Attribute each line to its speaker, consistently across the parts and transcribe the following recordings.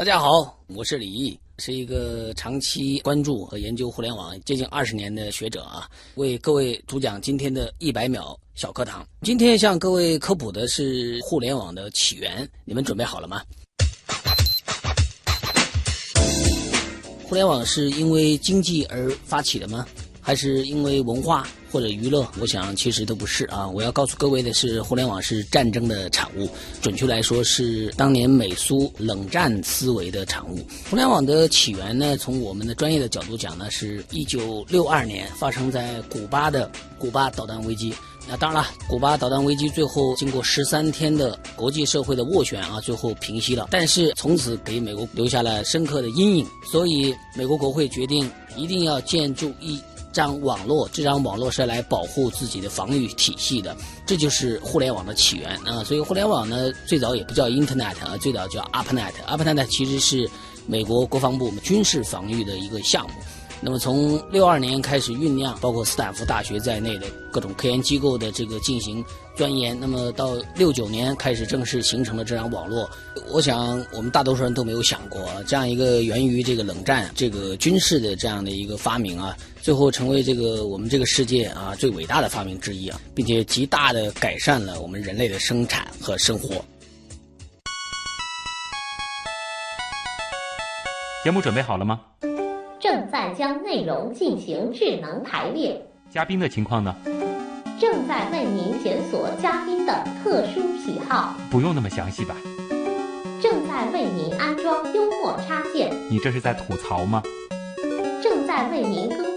Speaker 1: 大家好，我是李毅，是一个长期关注和研究互联网接近二十年的学者啊，为各位主讲今天的一百秒小课堂。今天向各位科普的是互联网的起源，你们准备好了吗？互联网是因为经济而发起的吗？还是因为文化或者娱乐？我想其实都不是啊！我要告诉各位的是，互联网是战争的产物，准确来说是当年美苏冷战思维的产物。互联网的起源呢，从我们的专业的角度讲呢，是一九六二年发生在古巴的古巴导弹危机。那当然了，古巴导弹危机最后经过十三天的国际社会的斡旋啊，最后平息了。但是从此给美国留下了深刻的阴影，所以美国国会决定一定要建筑一。这张网络，这张网络是来保护自己的防御体系的，这就是互联网的起源啊。所以互联网呢，最早也不叫 Internet 啊，最早叫 ARPANET。ARPANET 其实是美国国防部军事防御的一个项目。那么从六二年开始酝酿，包括斯坦福大学在内的各种科研机构的这个进行钻研。那么到六九年开始正式形成了这张网络。我想我们大多数人都没有想过，这样一个源于这个冷战、这个军事的这样的一个发明啊，最后成为这个我们这个世界啊最伟大的发明之一啊，并且极大的改善了我们人类的生产和生活。
Speaker 2: 节目准备好了吗？
Speaker 3: 正在将内容进行智能排列。
Speaker 2: 嘉宾的情况呢？
Speaker 3: 正在为您检索嘉宾的特殊喜好。
Speaker 2: 不用那么详细吧？
Speaker 3: 正在为您安装幽默插件。
Speaker 2: 你这是在吐槽吗？
Speaker 3: 正在为您更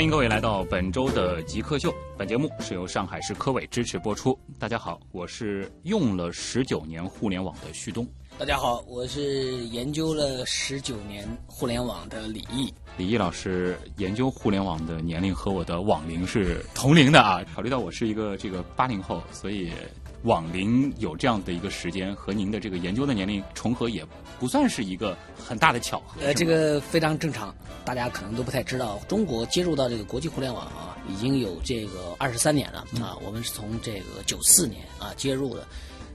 Speaker 2: 欢迎各位来到本周的极客秀。本节目是由上海市科委支持播出。大家好，我是用了十九年互联网的旭东。
Speaker 1: 大家好，我是研究了十九年互联网的李毅。
Speaker 2: 李毅老师研究互联网的年龄和我的网龄是同龄的啊。考虑到我是一个这个八零后，所以。网龄有这样的一个时间，和您的这个研究的年龄重合，也不算是一个很大的巧合。
Speaker 1: 呃，这个非常正常，大家可能都不太知道，中国接入到这个国际互联网啊，已经有这个二十三年了啊。我们是从这个九四年啊接入的。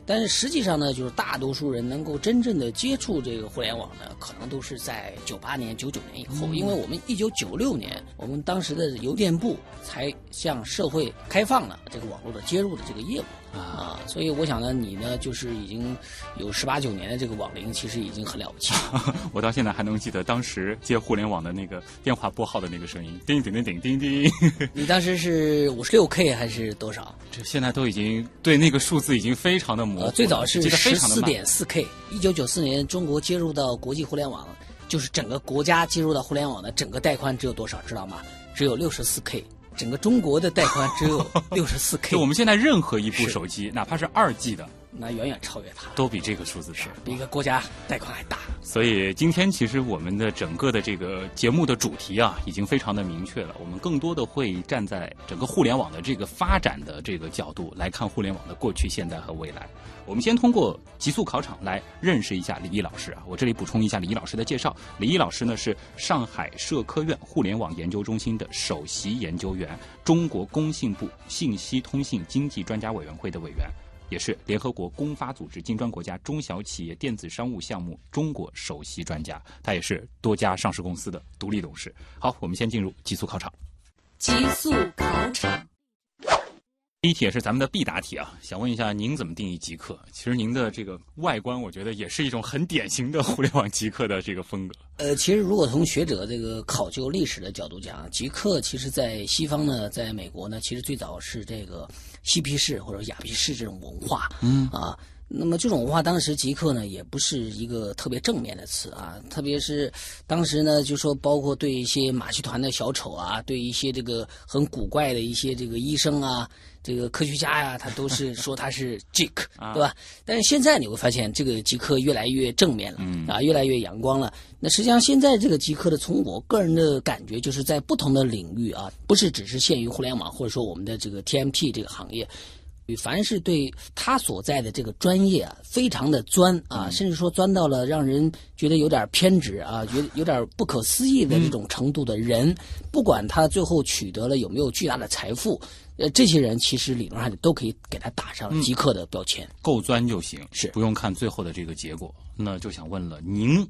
Speaker 1: 但是实际上呢，就是大多数人能够真正的接触这个互联网呢，可能都是在九八年、九九年以后，因为我们一九九六年，我们当时的邮电部才向社会开放了这个网络的接入的这个业务。啊，所以我想呢，你呢就是已经有十八九年的这个网龄，其实已经很了不起了。
Speaker 2: 我到现在还能记得当时接互联网的那个电话拨号的那个声音，叮叮叮叮叮叮。
Speaker 1: 你当时是五十六 K 还是多少？
Speaker 2: 这现在都已经对那个数字已经非常的模糊。
Speaker 1: 最早是十四点四 K。一九九四年中国接入到国际互联网，就是整个国家接入到互联网的整个带宽只有多少？知道吗？只有六十四 K。整个中国的带宽只有六十四 K，
Speaker 2: 就我们现在任何一部手机，哪怕是二 G 的，
Speaker 1: 那远远超越它，
Speaker 2: 都比这个数字
Speaker 1: 是比一个国家贷款还大。
Speaker 2: 所以今天其实我们的整个的这个节目的主题啊，已经非常的明确了。我们更多的会站在整个互联网的这个发展的这个角度来看互联网的过去、现在和未来。我们先通过极速考场来认识一下李毅老师啊。我这里补充一下李毅老师的介绍：李毅老师呢是上海社科院互联网研究中心的首席研究员，中国工信部信息通信经济专家委员会的委员，也是联合国公发组织金砖国家中小企业电子商务项目中国首席专家。他也是多家上市公司的独立董事。好，我们先进入极速考场。
Speaker 4: 极速考场。
Speaker 2: 第一题也是咱们的必答题啊，想问一下您怎么定义极客？其实您的这个外观，我觉得也是一种很典型的互联网极客的这个风格。
Speaker 1: 呃，其实如果从学者这个考究历史的角度讲，极客其实在西方呢，在美国呢，其实最早是这个嬉皮士或者雅皮士这种文化。嗯啊，那么这种文化当时极客呢，也不是一个特别正面的词啊，特别是当时呢，就说包括对一些马戏团的小丑啊，对一些这个很古怪的一些这个医生啊。这个科学家呀，他都是 说他是 Jack，对吧？但是现在你会发现，这个极客越来越正面了，啊，越来越阳光了。那实际上现在这个极客的，从我个人的感觉，就是在不同的领域啊，不是只是限于互联网，或者说我们的这个 TMT 这个行业，凡是对他所在的这个专业啊，非常的钻啊，甚至说钻到了让人觉得有点偏执啊，觉得有点不可思议的这种程度的人，不管他最后取得了有没有巨大的财富，呃，这些人其实理论上都可以给他打上极客的标签。
Speaker 2: 够钻就行，
Speaker 1: 是
Speaker 2: 不用看最后的这个结果。那就想问了，您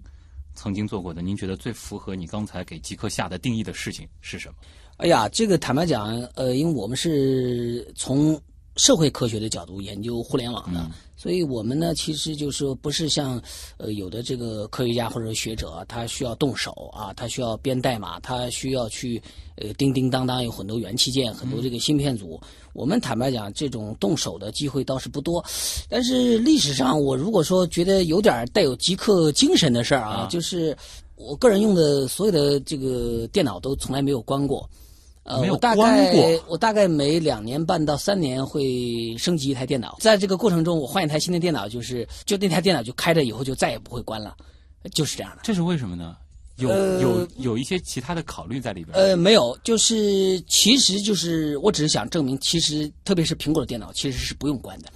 Speaker 2: 曾经做过的，您觉得最符合你刚才给极客下的定义的事情是什么？
Speaker 1: 哎呀，这个坦白讲，呃，因为我们是从社会科学的角度研究互联网的，所以我们呢，其实就是说不是像呃有的这个科学家或者学者，他需要动手啊，他需要编代码，他需要去呃叮叮当当有很多元器件，很多这个芯片组。我们坦白讲，这种动手的机会倒是不多。但是历史上，我如果说觉得有点带有极客精神的事儿啊，就是我个人用的所有的这个电脑都从来没有关过。呃，我大概我大概每两年半到三年会升级一台电脑，在这个过程中，我换一台新的电脑，就是就那台电脑就开着以后就再也不会关了，就是这样的。
Speaker 2: 这是为什么呢？有、
Speaker 1: 呃
Speaker 2: 有有一些其他的考虑在里边。
Speaker 1: 呃，没有，就是其实就是我只是想证明，其实特别是苹果的电脑其实是不用关的，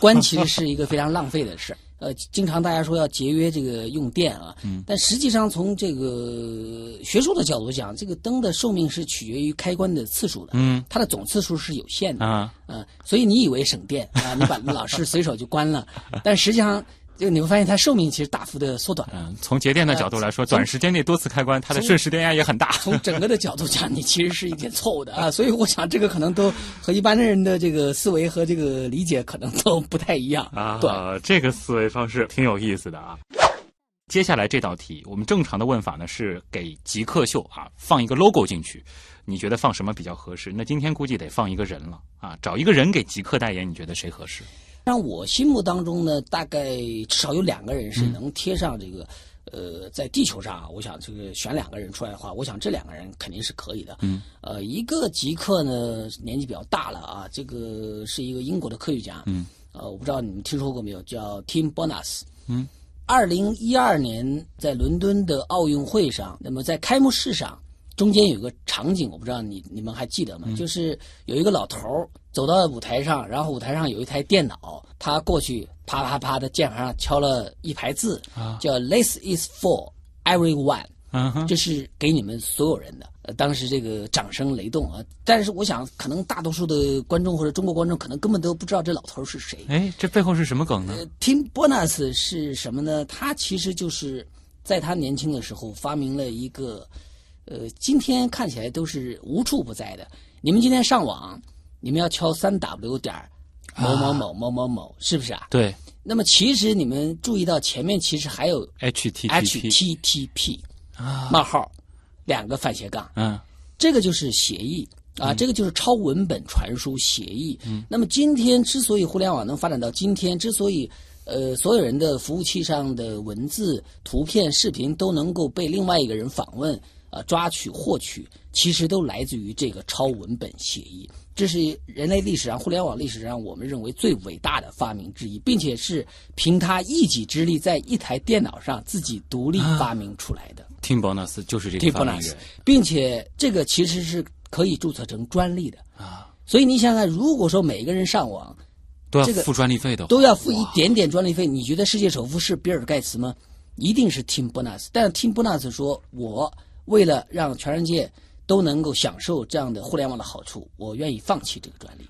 Speaker 1: 关其实是一个非常浪费的事儿。呃，经常大家说要节约这个用电啊，
Speaker 2: 嗯。
Speaker 1: 但实际上从这个学术的角度讲，这个灯的寿命是取决于开关的次数的，
Speaker 2: 嗯。
Speaker 1: 它的总次数是有限的
Speaker 2: 啊，
Speaker 1: 嗯，所以你以为省电啊，你把老师随手就关了，但实际上就你会发现它寿命其实大幅的缩短。
Speaker 2: 嗯，从节电的角度来说，
Speaker 1: 从
Speaker 2: 短时间内多次开关，它的瞬时电压也很大。
Speaker 1: 从整个的角度讲，你其实是一点错误的啊，所以我想这个可能都和一般的人的这个思维和这个理解可能都不太一样
Speaker 2: 啊，
Speaker 1: 对，
Speaker 2: 这个思维方式挺有意思的啊。接下来这道题，我们正常的问法呢是给极客秀啊放一个 logo 进去，你觉得放什么比较合适？那今天估计得放一个人了啊，找一个人给极客代言，你觉得谁合适？
Speaker 1: 让我心目当中呢，大概至少有两个人是能贴上这个。呃，在地球上啊，我想这个选两个人出来的话，我想这两个人肯定是可以的。
Speaker 2: 嗯，
Speaker 1: 呃，一个极客呢年纪比较大了啊，这个是一个英国的科学家。
Speaker 2: 嗯，
Speaker 1: 呃，我不知道你们听说过没有，叫 Tim Berners。
Speaker 2: 嗯，
Speaker 1: 二零一二年在伦敦的奥运会上，那么在开幕式上，中间有个场景，我不知道你你们还记得吗？就是有一个老头儿走到舞台上，然后舞台上有一台电脑，他过去啪啪啪的键盘上敲了一排字，
Speaker 2: 啊
Speaker 1: 叫 “This is for everyone”。这是给你们所有人的。呃，当时这个掌声雷动啊！但是我想，可能大多数的观众或者中国观众可能根本都不知道这老头是谁。
Speaker 2: 哎，这背后是什么梗呢？
Speaker 1: 呃，Tim Berners 是什么呢？他其实就是在他年轻的时候发明了一个，呃，今天看起来都是无处不在的。你们今天上网，你们要敲三 w 点儿某某某某某某，是不是啊？
Speaker 2: 对
Speaker 1: 那么其实你们注意到前面其实还有
Speaker 2: ，HTTP
Speaker 1: HTTP
Speaker 2: 啊，
Speaker 1: 冒号两个反斜杠。
Speaker 2: 嗯
Speaker 1: 这个就是协议啊，这个就是超文本传输协议。嗯，那么今天之所以互联网能发展到今天，之所以呃所有人的服务器上的文字、图片、视频都能够被另外一个人访问啊、抓取、获取，其实都来自于这个超文本协议。这是人类历史上、互联网历史上我们认为最伟大的发明之一，并且是凭他一己之力在一台电脑上自己独立发明出来的。
Speaker 2: ，Tim Berners 就是这个发明
Speaker 1: Berners，
Speaker 2: 人
Speaker 1: 并且这个其实是可以注册成专利的。
Speaker 2: 啊，
Speaker 1: 所以你想想看，如果说每个人上网
Speaker 2: 都要付专利费的话，
Speaker 1: 都要付一点点专利费，你觉得世界首富是比尔盖茨吗？一定是 Tim Berners。但是 Tim Berners 说，我为了让全世界都能够享受这样的互联网的好处，我愿意放弃这个专利。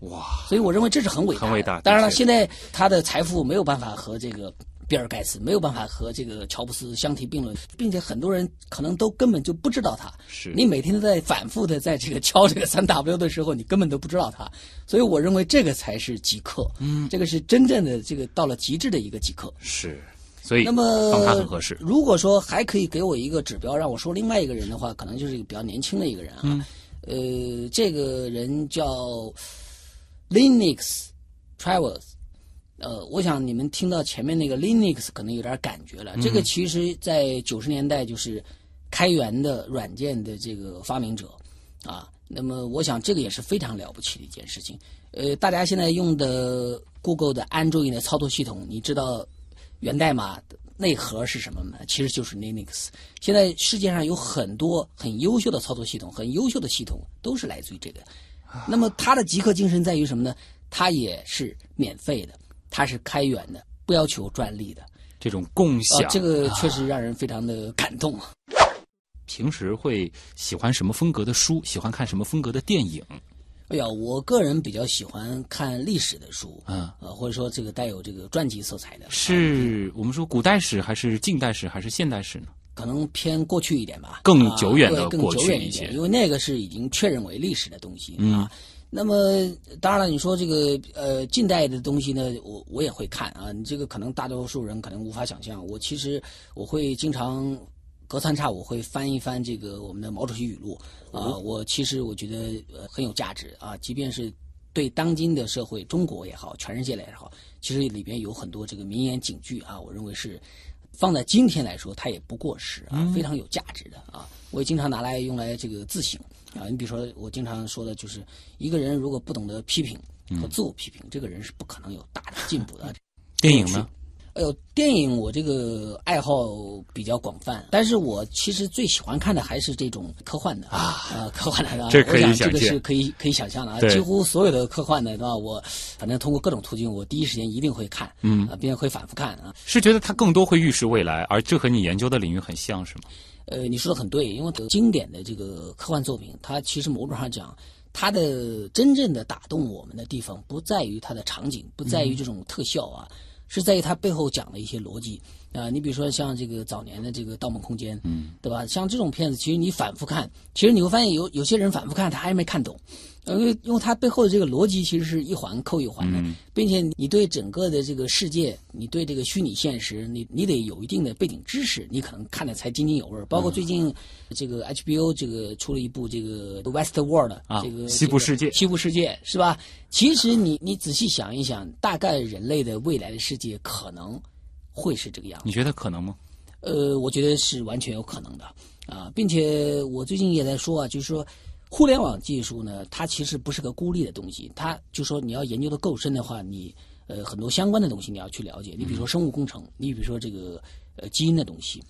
Speaker 2: 哇，
Speaker 1: 所以我认为这是很伟大的。
Speaker 2: 很伟大
Speaker 1: 当然了，现在他的财富没有办法和这个比尔盖茨没有办法和这个乔布斯相提并论，并且很多人可能都根本就不知道他。
Speaker 2: 是
Speaker 1: 你每天都在反复的在这个敲这个三 W 的时候，你根本都不知道他。所以我认为这个才是极客，嗯，这个是真正的这个到了极致的一个极客。
Speaker 2: 是，所以
Speaker 1: 那么
Speaker 2: 放他很合适。
Speaker 1: 如果说还可以给我一个指标，让我说另外一个人的话，可能就是一个比较年轻的一个人啊。
Speaker 2: 嗯
Speaker 1: 呃，这个人叫 Linux Travels。呃，我想你们听到前面那个 Linux 可能有点感觉了。这个其实在九十年代就是开源的软件的这个发明者啊。那么我想这个也是非常了不起的一件事情。呃，大家现在用的 Google 的 Android 的操作系统，你知道源代码的内核是什么呢？其实就是 Linux。现在世界上有很多很优秀的操作系统，很优秀的系统都是来自于这个。那么它的极客精神在于什么呢？它也是免费的，它是开源的，不要求专利的。
Speaker 2: 这种共享，
Speaker 1: 啊，这个确实让人非常的感动啊。
Speaker 2: 平时会喜欢什么风格的书？喜欢看什么风格的电影？
Speaker 1: 哎呀，我个人比较喜欢看历史的书，
Speaker 2: 嗯，
Speaker 1: 呃，或者说这个带有这个传记色彩的，
Speaker 2: 是我们说古代史还是近代史还是现代史呢？
Speaker 1: 可能偏过去一点吧，
Speaker 2: 更久远的
Speaker 1: 啊更
Speaker 2: 过去
Speaker 1: 久远一
Speaker 2: 一些，
Speaker 1: 因为那个是已经确认为历史的东西、
Speaker 2: 嗯
Speaker 1: 啊。那么当然了，你说这个呃近代的东西呢，我我也会看啊。你这个可能大多数人可能无法想象，我其实我会经常隔三差五会翻一翻这个我们的毛主席语录啊。我其实我觉得呃很有价值啊，即便是对当今的社会，中国也好，全世界来也好，其实里边有很多这个名言警句啊，我认为是放在今天来说，它也不过时啊，非常有价值的啊。我也经常拿来用来这个自省啊。你比如说，我经常说的就是，一个人如果不懂得批评和自我批评，这个人是不可能有大的进步的。
Speaker 2: 电影呢？
Speaker 1: 哎呦，电影我这个爱好比较广泛，但是我其实最喜欢看的还是这种科幻的啊，呃，科幻的啊，
Speaker 2: 这可以
Speaker 1: 这个是可以可以想象的啊，几乎所有的科幻的，对吧？我反正通过各种途径，我第一时间一定会看，
Speaker 2: 嗯
Speaker 1: 啊，并且会反复看啊。
Speaker 2: 是觉得它更多会预示未来，而这和你研究的领域很像，是吗？
Speaker 1: 呃，你说的很对，因为经典的这个科幻作品，它其实某种上讲，它的真正的打动我们的地方，不在于它的场景，不在于这种特效啊，是在于他背后讲的一些逻辑。啊、你比如说像这个早年的这个《盗梦空间》，
Speaker 2: 嗯，
Speaker 1: 对吧？像这种片子，其实你反复看，其实你会发现有有些人反复看，他还没看懂，因为因为它背后的这个逻辑其实是一环扣一环的，
Speaker 2: 嗯
Speaker 1: 并且你对整个的这个世界，你对这个虚拟现实，你你得有一定的背景知识，你可能看的才津津有味儿。包括最近这个 HBO 这个出了一部这个 West World
Speaker 2: 啊
Speaker 1: 这个
Speaker 2: 西部世界
Speaker 1: 这个西部世界是吧？其实你你仔细想一想，大概人类的未来的世界可能会是这个样子。
Speaker 2: 你觉得可能吗？
Speaker 1: 呃，我觉得是完全有可能的啊，并且我最近也在说啊，就是说，互联网技术呢，它其实不是个孤立的东西，它就说你要研究的够深的话，你呃很多相关的东西你要去了解，你比如说生物工程，你比如说这个呃基因的东西，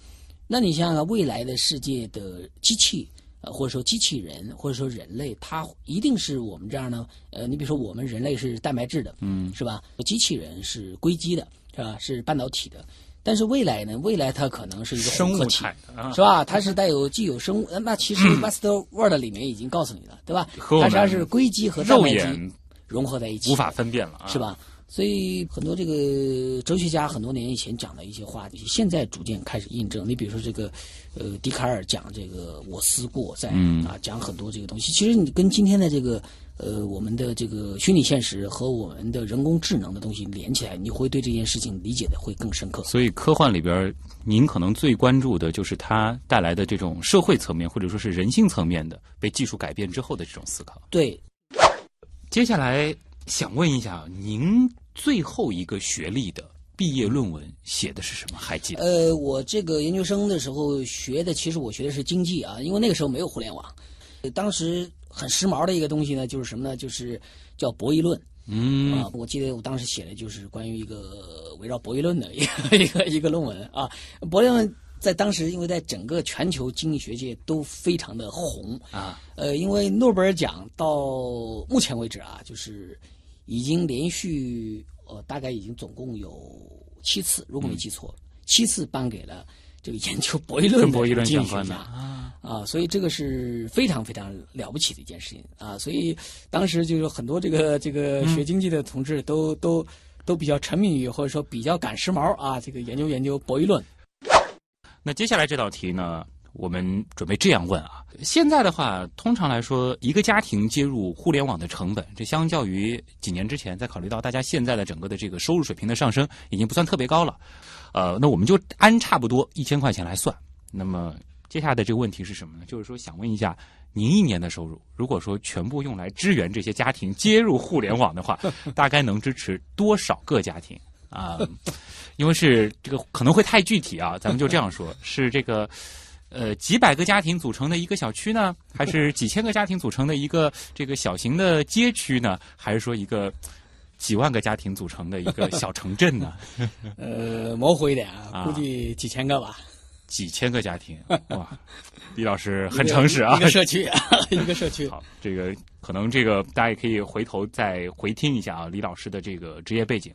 Speaker 1: 那你想想未来的世界的机器。呃，或者说机器人，或者说人类，它一定是我们这样呢？呃，你比如说我们人类是蛋白质的，
Speaker 2: 嗯，
Speaker 1: 是吧？机器人是硅基的，是吧？是半导体的。但是未来呢？未来它可能是一个
Speaker 2: 生物
Speaker 1: 体，
Speaker 2: 啊
Speaker 1: 是吧？它是带有既有生物，呃那其实 Master World 里面已经告诉你了，对吧？它实际上是硅基和蛋白
Speaker 2: 肉眼
Speaker 1: 基融合在一起，
Speaker 2: 无法分辨了啊，
Speaker 1: 是？吧？所以很多这个哲学家很多年以前讲的一些话，现在逐渐开始印证。你比如说这个，呃，笛卡尔讲这个“我思故我在”，
Speaker 2: 嗯
Speaker 1: 啊，讲很多这个东西。其实你跟今天的这个，呃，我们的这个虚拟现实和我们的人工智能的东西连起来，你会对这件事情理解的会更深刻。
Speaker 2: 所以科幻里边，您可能最关注的就是它带来的这种社会层面或者说是人性层面的被技术改变之后的这种思考。
Speaker 1: 对，
Speaker 2: 接下来想问一下，您最后一个学历的毕业论文写的是什么？还记得？
Speaker 1: 呃，我这个研究生的时候学的，其实我学的是经济啊，因为那个时候没有互联网，呃当时很时髦的一个东西呢，就是什么呢？就是叫博弈论。
Speaker 2: 嗯
Speaker 1: 啊，我记得我当时写的就是关于一个围绕博弈论的一个 一个一个论文啊。博弈论在当时，因为在整个全球经济学界都非常的红
Speaker 2: 啊，
Speaker 1: 呃，因为诺贝尔奖到目前为止啊，就是已经连续呃大概已经总共有七次，如果没记错，七次颁给了这个研究博弈论
Speaker 2: 跟博弈论相关的啊，
Speaker 1: 所以这个是非常非常了不起的一件事情啊！所以当时就是很多这个这个学经济的同志都、都都比较沉迷于或者说比较赶时髦啊，这个研究研究博弈论。
Speaker 2: 那接下来这道题呢，我们准备这样问啊：现在的话，通常来说，一个家庭接入互联网的成本，这相较于几年之前，再考虑到大家现在的整个的这个收入水平的上升，已经不算特别高了。呃，那我们就按差不多一千块钱来算。那么接下来的这个问题是什么呢？就是说，想问一下，您一年的收入，如果说全部用来支援这些家庭接入互联网的话，大概能支持多少个家庭啊？因为是这个可能会太具体啊，咱们就这样说，是这个呃几百个家庭组成的一个小区呢，还是几千个家庭组成的一个这个小型的街区呢，还是说一个几万个家庭组成的一个小城镇呢？
Speaker 1: 呃，模糊一点啊，
Speaker 2: 啊
Speaker 1: 估计几千个吧。
Speaker 2: 几千个家庭，哇！李老师很诚实啊，
Speaker 1: 一个社区，一个社区。
Speaker 2: 好，这个可能这个大家也可以回头再回听一下啊，李老师的这个职业背景。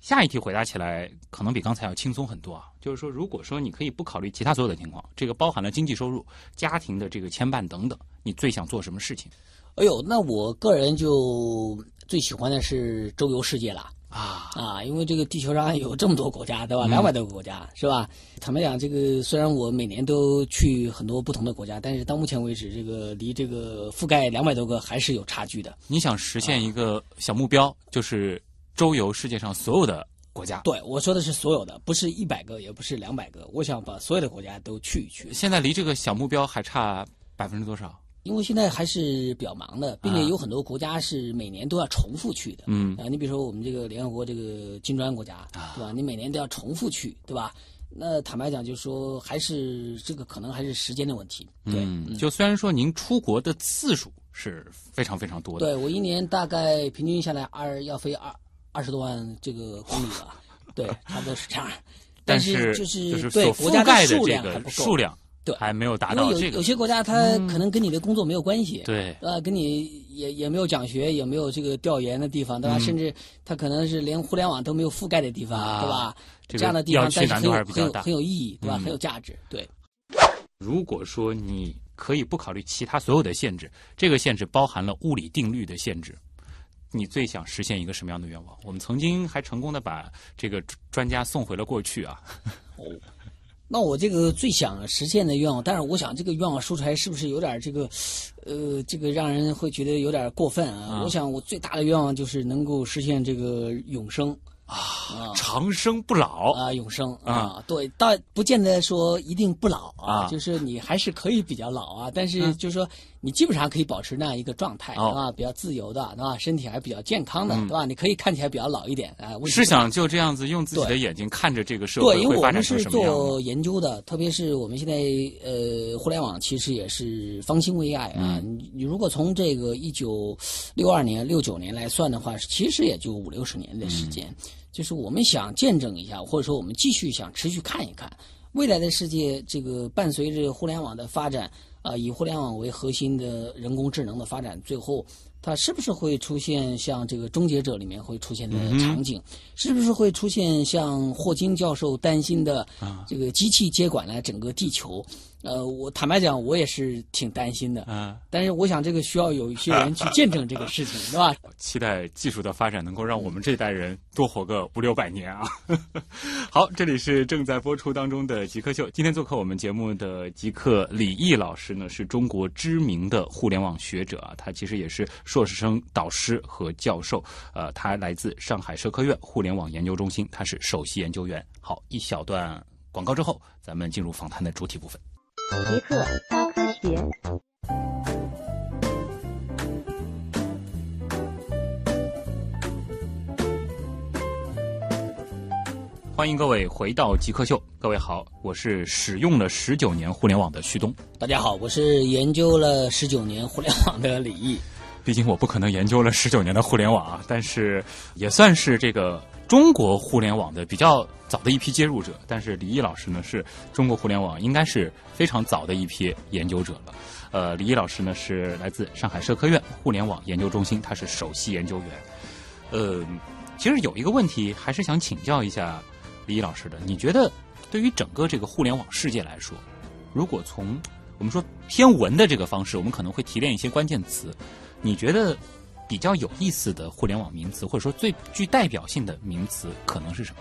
Speaker 2: 下一题回答起来可能比刚才要轻松很多啊，就是说，如果说你可以不考虑其他所有的情况，这个包含了经济收入、家庭的这个牵绊等等，你最想做什么事情？
Speaker 1: 哎呦，那我个人就最喜欢的是周游世界了。
Speaker 2: 啊
Speaker 1: 啊，因为这个地球上有这么多国家，对吧？两百多个国家，是吧？坦白讲，这个虽然我每年都去很多不同的国家，但是到目前为止，这个离这个覆盖两百多个还是有差距的。
Speaker 2: 你想实现一个小目标，就是周游世界上所有的国家。
Speaker 1: 对，我说的是所有的，不是一百个，也不是两百个，我想把所有的国家都去一去。
Speaker 2: 现在离这个小目标还差百分之多少？
Speaker 1: 因为现在还是比较忙的，并且有很多国家是每年都要重复去的。
Speaker 2: 嗯
Speaker 1: 啊，你比如说我们这个联合国这个金砖国家，对吧？你每年都要重复去，对吧？那坦白讲，就是说还是这个可能还是时间的问题。对，
Speaker 2: 嗯，就虽然说您出国的次数是非常非常多的，
Speaker 1: 对我一年大概平均下来二要飞二二十多万这个公里吧，对，差不多是这样。但
Speaker 2: 是
Speaker 1: 就是对
Speaker 2: 国家
Speaker 1: 的
Speaker 2: 数
Speaker 1: 量还不够。
Speaker 2: 数量。
Speaker 1: 对，
Speaker 2: 还没有达到
Speaker 1: 这个。有有些国家，它可能跟你的工作没有关系，
Speaker 2: 对，
Speaker 1: 呃，跟你也也没有讲学，也没有这个调研的地方，对吧？甚至它可能是连互联网都没有覆盖的地方，对吧？
Speaker 2: 这
Speaker 1: 样的地方，但是很有
Speaker 2: 很
Speaker 1: 有很有意义，对吧？很有价值，对。
Speaker 2: 如果说你可以不考虑其他所有的限制，这个限制包含了物理定律的限制，你最想实现一个什么样的愿望？我们曾经还成功的把这个专家送回了过去啊。
Speaker 1: 哦。那我这个最想实现的愿望，但是我想这个愿望说出来是不是有点这个，呃，这个让人会觉得有点过分啊？我想我最大的愿望就是能够实现这个永生。
Speaker 2: 啊，长生不老
Speaker 1: 啊，永生啊，对，但不见得说一定不老
Speaker 2: 啊，
Speaker 1: 就是你还是可以比较老啊，但是就是说你基本上可以保持那样一个状态啊，比较自由的，对吧？身体还比较健康的，对吧？你可以看起来比较老一点啊。
Speaker 2: 是想就这样子用自己的眼睛看着这个社
Speaker 1: 会
Speaker 2: 会发展成什么样？
Speaker 1: 做研究的，特别是我们现在呃，互联网其实也是方兴未艾啊。你你如果从这个一九六二年、六九年来算的话，其实也就五六十年的时间。就是我们想见证一下，或者说我们继续想持续看一看未来的世界，这个伴随着互联网的发展，啊，以互联网为核心的人工智能的发展，最后。它是不是会出现像这个《终结者》里面会出现的场景？是不是会出现像霍金教授担心的这个机器接管了整个地球？呃，我坦白讲，我也是挺担心的。
Speaker 2: 啊，
Speaker 1: 但是我想这个需要有一些人去见证这个事情，是吧？
Speaker 2: 期待技术的发展能够让我们这代人多活个五六百年啊！好，这里是正在播出当中的极客秀。今天做客我们节目的极客李毅老师呢，是中国知名的互联网学者啊，他其实也是。硕士生导师和教授，呃，他来自上海社科院互联网研究中心，他是首席研究员。好，一小段广告之后，咱们进入访谈的主体部分。
Speaker 3: 极客高科学，
Speaker 2: 欢迎各位回到极客秀。各位好，我是使用了十九年互联网的旭东。
Speaker 1: 大家好，我是研究了十九年互联网的李毅。
Speaker 2: 毕竟我不可能研究了十九年的互联网啊，但是也算是这个中国互联网的比较早的一批接入者。但是李毅老师呢，是中国互联网应该是非常早的一批研究者了。呃，李毅老师呢是来自上海社科院互联网研究中心，他是首席研究员。呃，其实有一个问题还是想请教一下李毅老师的，你觉得对于整个这个互联网世界来说，如果从我们说偏文的这个方式，我们可能会提炼一些关键词。你觉得比较有意思的互联网名词，或者说最具代表性的名词，可能是什么？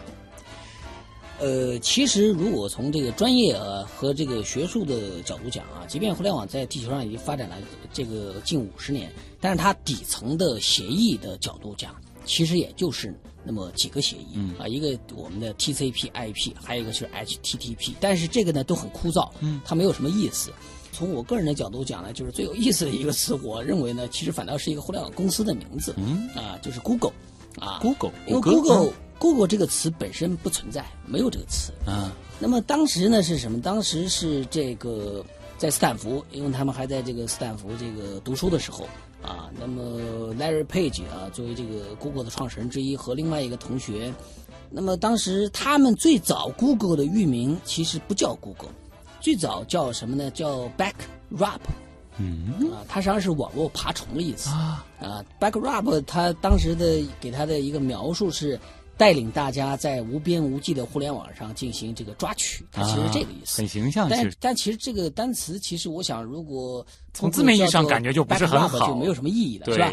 Speaker 1: 呃，其实如果从这个专业和这个学术的角度讲啊，即便互联网在地球上已经发展了这个近五十年，但是它底层的协议的角度讲，其实也就是那么几个协议啊，一个我们的 TCP/IP，还有一个是 HTTP，但是这个呢都很枯燥，它没有什么意思。从我个人的角度讲呢，就是最有意思的一个词，我认为呢，其实反倒是一个互联网公司的名字，嗯。啊，就是 Google，啊
Speaker 2: ，Google，
Speaker 1: 因为 Google，Google 这个词本身不存在，没有这个词，
Speaker 2: 啊，
Speaker 1: 那么当时呢是什么？当时是这个在斯坦福，因为他们还在这个斯坦福这个读书的时候，啊，那么 Larry Page 啊，作为这个 Google 的创始人之一，和另外一个同学那么当时他们最早 Google 的域名其实不叫 Google，最早叫什么呢？叫 Backrub。
Speaker 2: 嗯
Speaker 1: 啊，它实际上是网络爬虫的意思
Speaker 2: 啊，
Speaker 1: 啊。Backrub 它当时的给它的一个描述是带领大家在无边无际的互联网上进行这个抓取，它其实是这个意思。
Speaker 2: 很形象，
Speaker 1: 但但其实这个单词，其实我想，如果
Speaker 2: 从字面意义上感觉就不是很好
Speaker 1: 就没有什么意义了，是吧？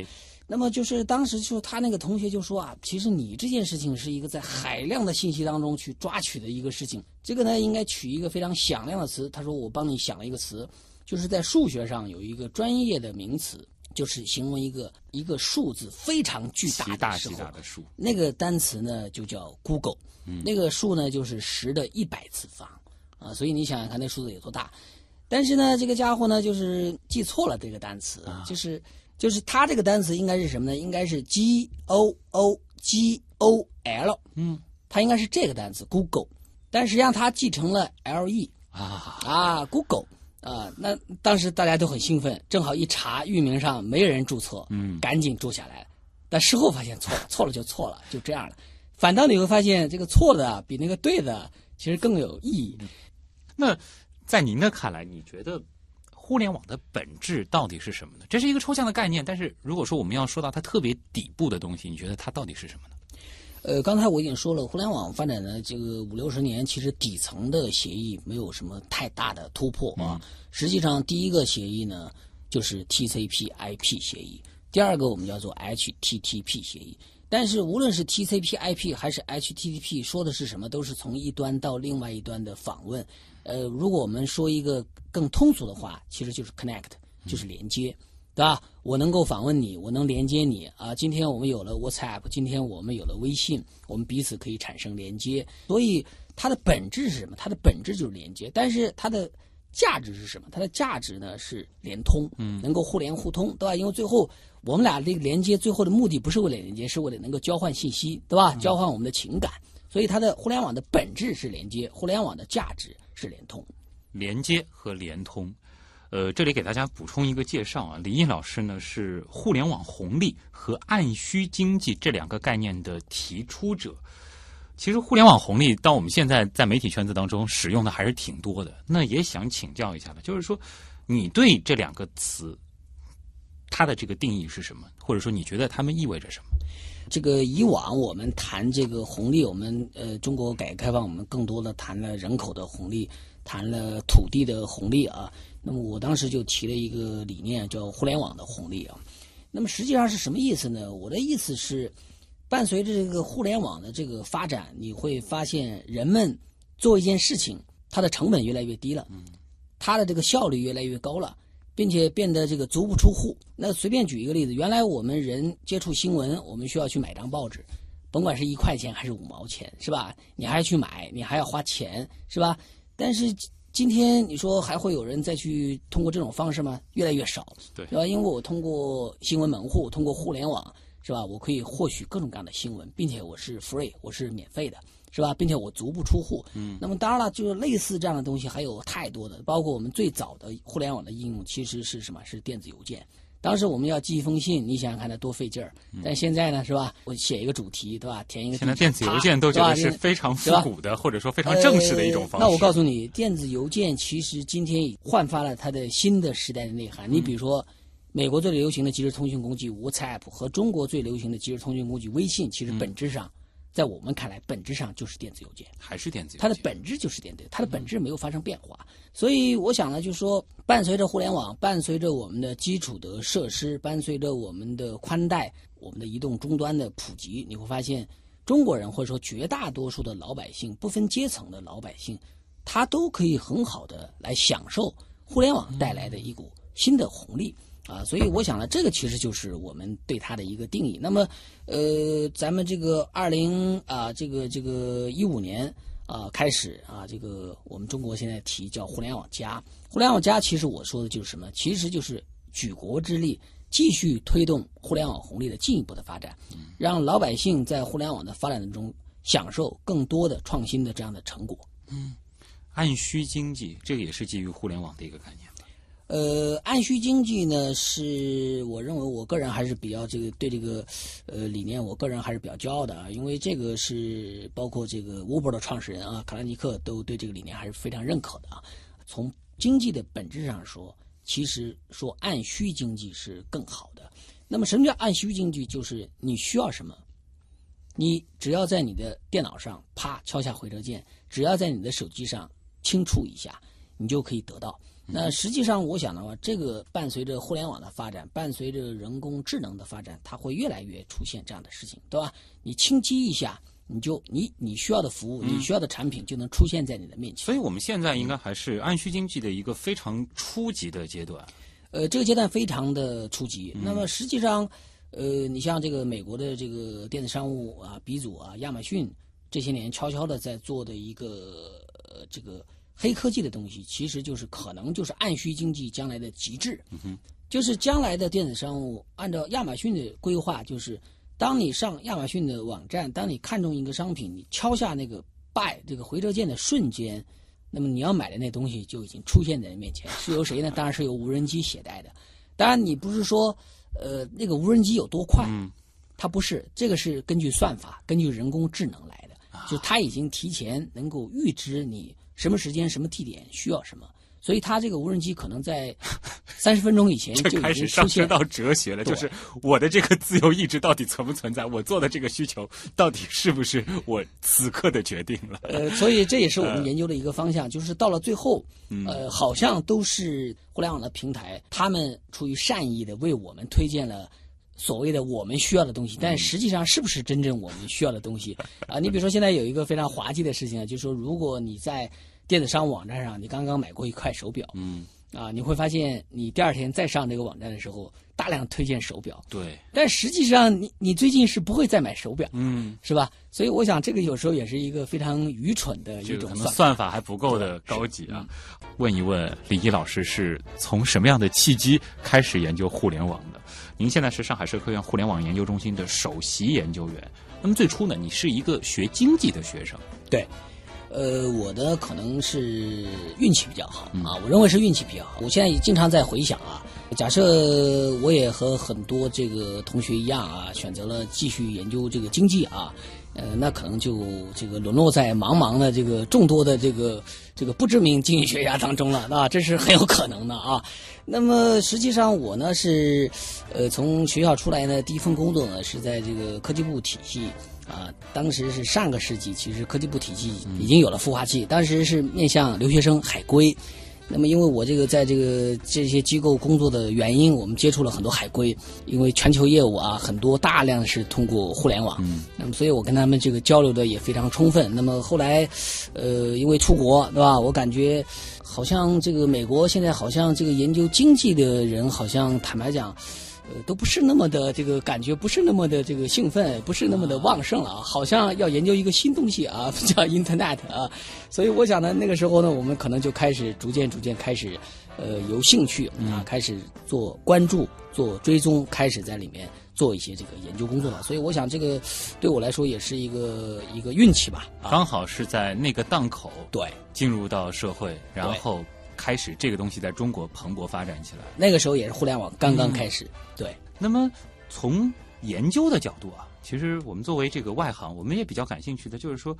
Speaker 1: 那么就是当时就他那个同学就说啊，其实你这件事情是一个在海量的信息当中去抓取的一个事情，这个呢应该取一个非常响亮的词。他说我帮你想了一个词，就是在数学上有一个专业的名词，就是形容一个一个数字非常巨大
Speaker 2: 极大
Speaker 1: 的时候
Speaker 2: 极大的数，
Speaker 1: 那个单词呢就叫 Google，、那个数呢就是十的一百次方啊，所以你想想看那数字有多大。但是呢，这个家伙呢就是记错了这个单词，就是就是它这个单词应该是什么呢？应该是 G O O G O L，
Speaker 2: 嗯
Speaker 1: 它应该是这个单词 Google，但实际上它继承了 L E
Speaker 2: 啊，
Speaker 1: 啊 Google 啊，那当时大家都很兴奋，正好一查域名上没人注册，
Speaker 2: 嗯
Speaker 1: 赶紧注下来。但事后发现错了，错了就错了，就这样了。反倒你会发现，这个错的比那个对的其实更有意义。
Speaker 2: 那在您的看来，你觉得互联网的本质到底是什么呢？这是一个抽象的概念，但是如果说我们要说到它特别底部的东西，你觉得它到底是什么呢？
Speaker 1: 呃，刚才我已经说了，互联网发展的这个五六十年，其实底层的协议没有什么太大的突破啊。实际上，第一个协议呢就是 TCP/IP 协议，第二个我们叫做 HTTP 协议。但是无论是 TCP/IP 还是 HTTP，说的是什么，都是从一端到另外一端的访问。呃，如果我们说一个更通俗的话，其实就是 connect，就是连接。对吧？我能够访问你，我能连接你啊！今天我们有了 WhatsApp，今天我们有了微信，我们彼此可以产生连接。所以它的本质是什么？它的本质就是连接，但是它的价值是什么？它的价值呢是联通，嗯，能够互联互通，对吧？因为最后我们俩这个连接最后的目的不是为了连接，是为了能够交换信息，对吧？交换我们的情感。所以它的互联网的本质是连接，互联网的价值是联通。
Speaker 2: 连接和联通。呃，这里给大家补充一个介绍啊，李毅老师呢是互联网红利和按需经济这两个概念的提出者。其实，互联网红利到我们现在在媒体圈子当中使用的还是挺多的。那也想请教一下的，就是说，你对这两个词它的这个定义是什么？或者说，你觉得它们意味着什么？
Speaker 1: 这个以往我们谈这个红利，我们呃中国改革开放，我们更多的谈了人口的红利，谈了土地的红利啊。那么我当时就提了一个理念，叫互联网的红利啊。那么实际上是什么意思呢？我的意思是，伴随着这个互联网的这个发展，你会发现人们做一件事情，它的成本越来越低了，它的这个效率越来越高了。并且变得这个足不出户。那随便举一个例子，原来我们人接触新闻，我们需要去买张报纸，甭管是一块钱还是五毛钱，是吧？你还要去买，你还要花钱，是吧？但是今天你说还会有人再去通过这种方式吗？越来越少，
Speaker 2: 对
Speaker 1: 是吧？因为我通过新闻门户，通过互联网，是吧？我可以获取各种各样的新闻，并且我是 free，我是免费的。是吧？并且我足不出户。嗯，那么当然了，就是类似这样的东西还有太多的，包括我们最早的互联网的应用其实是什么？是电子邮件。当时我们要寄一封信，你想想看，它多费劲儿。但现在呢，是吧？我写一个主题，对吧？填一个。
Speaker 2: 现在电子邮件都觉得是非常复古的，或者说非常正式的一种方式。
Speaker 1: 呃那我告诉你，电子邮件其实今天已焕发了它的新的时代的内涵。你比如说，美国最流行的即时通讯工具 WhatsApp 和中国最流行的即时通讯工具微信，其实本质上，在我们看来，本质上就是电子邮件。
Speaker 2: 还是电子邮件，
Speaker 1: 它的本质就是电子，它的本质没有发生变化。所以我想呢，就是说，伴随着互联网，伴随着我们的基础的设施，伴随着我们的宽带、我们的移动终端的普及，你会发现，中国人或者说绝大多数的老百姓，不分阶层的老百姓，他都可以很好的来享受互联网带来的一股新的红利。啊，所以我想呢，这个其实就是我们对它的一个定义。那么，呃，咱们这个二零啊，这个这个一五年啊开始啊，这个我们中国现在提叫互联网加。互联网加其实我说的就是什么？其实就是举国之力，继续推动互联网红利的进一步的发展，让老百姓在互联网的发展中享受更多的创新的这样的成果。
Speaker 2: 嗯按需经济，这个也是基于互联网的一个概念吧。
Speaker 1: 呃，按需经济呢，是我认为我个人还是比较这个对这个呃理念，我个人还是比较骄傲的啊，因为这个是包括这个 Uber 的创始人啊，卡拉尼克都对这个理念还是非常认可的啊。从经济的本质上说，其实说按需经济是更好的。那么，什么叫按需经济？就是你需要什么，你只要在你的电脑上啪敲下回车键，只要在你的手机上轻触一下，你就可以得到。那实际上，我想的话，这个伴随着互联网的发展，伴随着人工智能的发展，它会越来越出现这样的事情，对吧？你轻击一下，你就你你需要的服务，你需要的产品就能出现在你的面前。
Speaker 2: 所以我们现在应该还是按需经济的一个非常初级的阶段。
Speaker 1: 呃，这个阶段非常的初级。那么实际上，呃，你像这个美国的这个电子商务啊鼻祖啊亚马逊，这些年悄悄的在做的一个呃这个。黑科技的东西，其实就是可能就是按需经济将来的极致，就是将来的电子商务，按照亚马逊的规划，就是当你上亚马逊的网站，当你看中一个商品，你敲下那个 buy 这个回车键的瞬间，那么你要买的那东西就已经出现在你面前，是由谁呢？当然是由无人机携带的。当然，你不是说，呃，那个无人机有多快，它不是，这个是根据算法，根据人工智能来的，就它已经提前能够预知你。什么时间、什么地点需要什么，所以它这个无人机可能在 三十分钟以前就
Speaker 2: 开始上升到哲学了，就是我的这个自由意志到底存不存在？我做的这个需求到底是不是我此刻的决定了？
Speaker 1: 呃，所以这也是我们研究的一个方向，就是到了最后，呃，好像都是互联网的平台，他们出于善意的为我们推荐了所谓的我们需要的东西，但实际上是不是真正我们需要的东西啊？你比如说现在有一个非常滑稽的事情啊，就是说如果你在电子商务网站上，你刚刚买过一块手表，
Speaker 2: 嗯，
Speaker 1: 啊，你会发现你第二天再上这个网站的时候，大量推荐手表，
Speaker 2: 对，
Speaker 1: 但实际上你你最近是不会再买手表，
Speaker 2: 嗯，
Speaker 1: 是吧？所以我想这个有时候也是一个非常愚蠢的一种
Speaker 2: 算法还不够的高级啊。问一问李毅老师是从什么样的契机开始研究互联网的？您现在是上海社科院互联网研究中心的首席研究员，那么最初呢，你是一个学经济的学生，
Speaker 1: 对。呃，我的可能是运气比较好啊，我认为是运气比较好。我现在也经常在回想啊，假设我也和很多这个同学一样啊，选择了继续研究这个经济啊，呃，那可能就这个沦落在茫茫的这个众多的这个这个不知名经济学家当中了，那，这是很有可能的啊。那么实际上我呢是，呃，从学校出来呢，第一份工作呢是在这个科技部体系。啊，当时是上个世纪，其实科技部体系已经有了孵化器。当时是面向留学生海归，那么因为我这个在这个这些机构工作的原因，我们接触了很多海归。因为全球业务啊，很多大量是通过互联网，那么所以我跟他们这个交流的也非常充分。那么后来，呃，因为出国对吧？我感觉好像这个美国现在好像这个研究经济的人，好像坦白讲。呃，都不是那么的这个感觉，不是那么的这个兴奋，不是那么的旺盛了啊！好像要研究一个新东西啊，叫 Internet 啊。所以我想呢，那个时候呢，我们可能就开始逐渐逐渐开始，呃，有兴趣啊，开始做关注、做追踪，开始在里面做一些这个研究工作了。所以我想，这个对我来说也是一个一个运气吧。
Speaker 2: 刚好是在那个档口，
Speaker 1: 对，
Speaker 2: 进入到社会，然后。开始这个东西在中国蓬勃发展起来，
Speaker 1: 那个时候也是互联网刚刚开始。对，
Speaker 2: 那么从研究的角度啊，其实我们作为这个外行，我们也比较感兴趣的，就是说，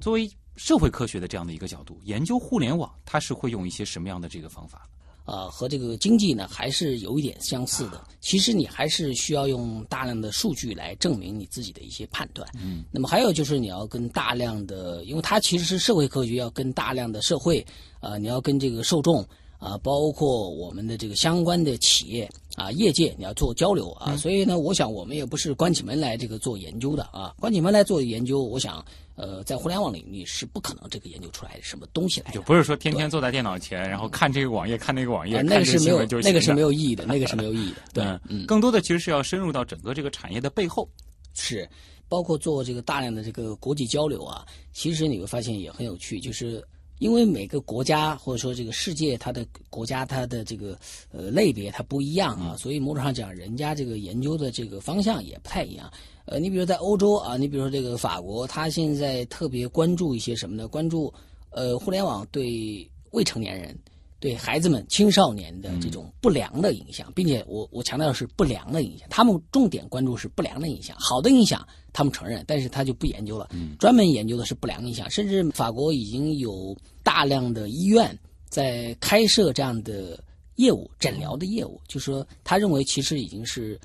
Speaker 2: 作为社会科学的这样的一个角度，研究互联网，它是会用一些什么样的这个方法？
Speaker 1: 啊，和这个经济呢还是有一点相似的。其实你还是需要用大量的数据来证明你自己的一些判断。
Speaker 2: 嗯，
Speaker 1: 那么还有就是你要跟大量的，因为它其实是社会科学，要跟大量的社会，啊，你要跟这个受众。啊，包括我们的这个相关的企业啊，业界你要做交流啊，所以呢，我想我们也不是关起门来这个做研究的啊，关起门来做研究，我想呃，在互联网领域是不可能这个研究出来什么东西来的，
Speaker 2: 就不是说天天坐在电脑前，然后看这个网页看那个网页，
Speaker 1: 那个是没有那个是没有意义的，那个是没有意义的，对，
Speaker 2: 嗯，更多的其实是要深入到整个这个产业的背后，
Speaker 1: 是包括做这个大量的这个国际交流啊，其实你会发现也很有趣，就是。因为每个国家或者说这个世界，它的国家它的这个呃类别它不一样啊，所以某种上讲，人家这个研究的这个方向也不太一样。呃，你比如在欧洲啊，你比如说这个法国，它现在特别关注一些什么呢？关注呃互联网对未成年人对孩子们、青少年的这种不良的影响，并且我我强调的是不良的影响，他们重点关注是不良的影响，好的影响他们承认，但是他就不研究了，专门研究的是不良影响，甚至法国已经有大量的医院在开设这样的业务，诊疗的业务，就是说他认为其实已经是。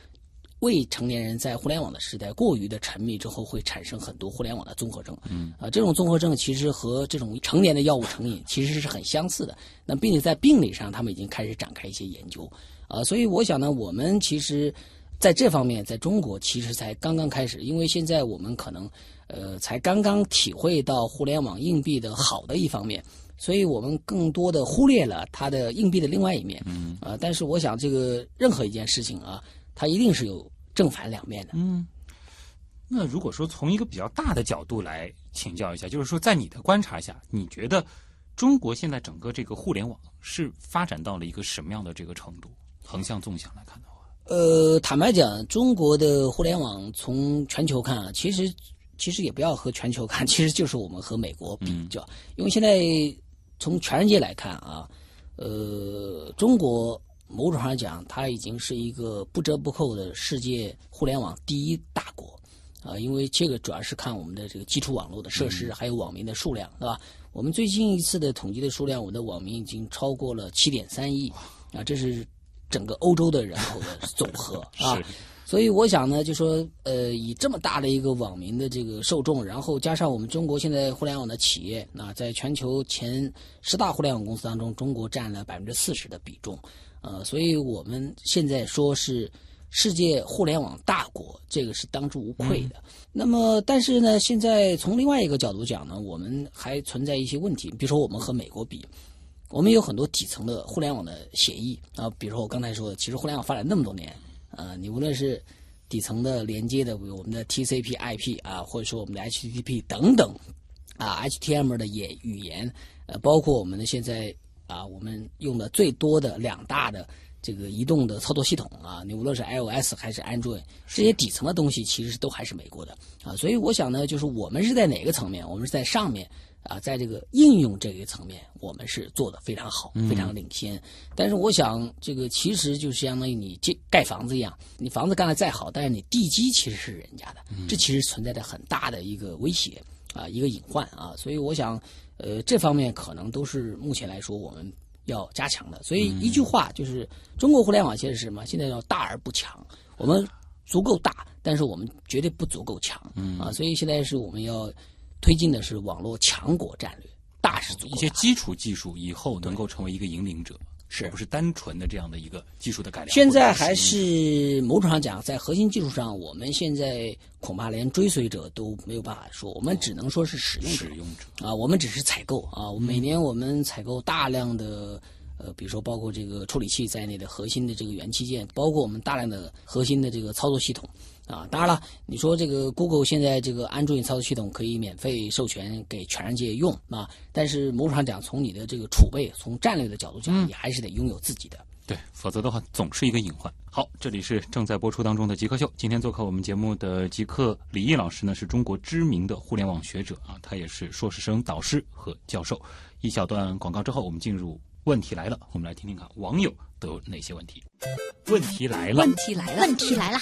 Speaker 1: 未成年人在互联网的时代过于的沉迷之后，会产生很多互联网的综合症。嗯，啊，这种综合症其实和这种成年的药物成瘾其实是很相似的。那并且在病理上，他们已经开始展开一些研究。啊，所以我想呢，我们其实在这方面，在中国其实才刚刚开始，因为现在我们可能呃才刚刚体会到互联网硬币的好的一方面，所以我们更多的忽略了它的硬币的另外一面。嗯，啊，但是我想这个任何一件事情啊。它一定是有正反两面的。
Speaker 2: 嗯，那如果说从一个比较大的角度来请教一下，就是说在你的观察下，你觉得中国现在整个这个互联网是发展到了一个什么样的这个程度？横向纵向来看的话，
Speaker 1: 呃，坦白讲，中国的互联网从全球看啊，其实其实也不要和全球看，其实就是我们和美国比较，因为现在从全世界来看啊，呃，中国。某种上讲，它已经是一个不折不扣的世界互联网第一大国，啊，因为这个主要是看我们的这个基础网络的设施，还有网民的数量，对吧？我们最近一次的统计的数量，我们的网民已经超过了七点三亿，啊，这是整个欧洲的人口的总和啊。所以我想呢，就说呃，以这么大的一个网民的这个受众，然后加上我们中国现在互联网的企业，那在全球前十大互联网公司当中，中国占了百分之四十的比重。呃，所以我们现在说是世界互联网大国，这个是当之无愧的。那么，但是呢，现在从另外一个角度讲呢，我们还存在一些问题。比如说，我们和美国比，我们有很多底层的互联网的协议啊。比如说我刚才说的，其实互联网发展那么多年，啊，你无论是底层的连接的，我们的 TCP/IP 啊，或者说我们的 HTTP 等等啊，HTML 的也语言，呃，包括我们的现在。啊，我们用的最多的两大的这个移动的操作系统啊，你无论是 iOS 还是 Android，这些底层的东西其实都还是美国的啊。所以我想呢，就是我们是在哪个层面？我们是在上面啊，在这个应用这个层面，我们是做的非常好，非常领先。但是我想，这个其实就相当于你建盖房子一样，你房子盖的再好，但是你地基其实是人家的，这其实存在着很大的一个威胁啊，一个隐患啊。所以我想。呃，这方面可能都是目前来说我们要加强的。所以一句话就是，中国互联网现在是什么？现在要大而不强。我们足够大，但是我们绝对不足够强。嗯啊，所以现在是我们要推进的是网络强国战略，大是足够。
Speaker 2: 一些基础技术以后能够成为一个引领者。
Speaker 1: 是
Speaker 2: 不是单纯的这样的一个技术的改良？
Speaker 1: 现在还是某种上讲，在核心技术上，我们现在恐怕连追随者都没有办法说，我们只能说是使用者。
Speaker 2: 使用者
Speaker 1: 啊，我们只是采购啊，每年我们采购大量的呃，比如说包括这个处理器在内的核心的这个元器件，包括我们大量的核心的这个操作系统。啊，当然了，你说这个 Google 现在这个 Android 操作系统可以免费授权给全世界用啊，但是某种上讲，从你的这个储备，从战略的角度讲，你还是得拥有自己的。
Speaker 2: 对，否则的话总是一个隐患。好，这里是正在播出当中的极客秀，今天做客我们节目的极客李毅老师呢，是中国知名的互联网学者啊，他也是硕士生导师和教授。一小段广告之后，我们进入。问题来了，我们来听听看网友都有哪些问题。问题来了，
Speaker 4: 问题来了，问题来了。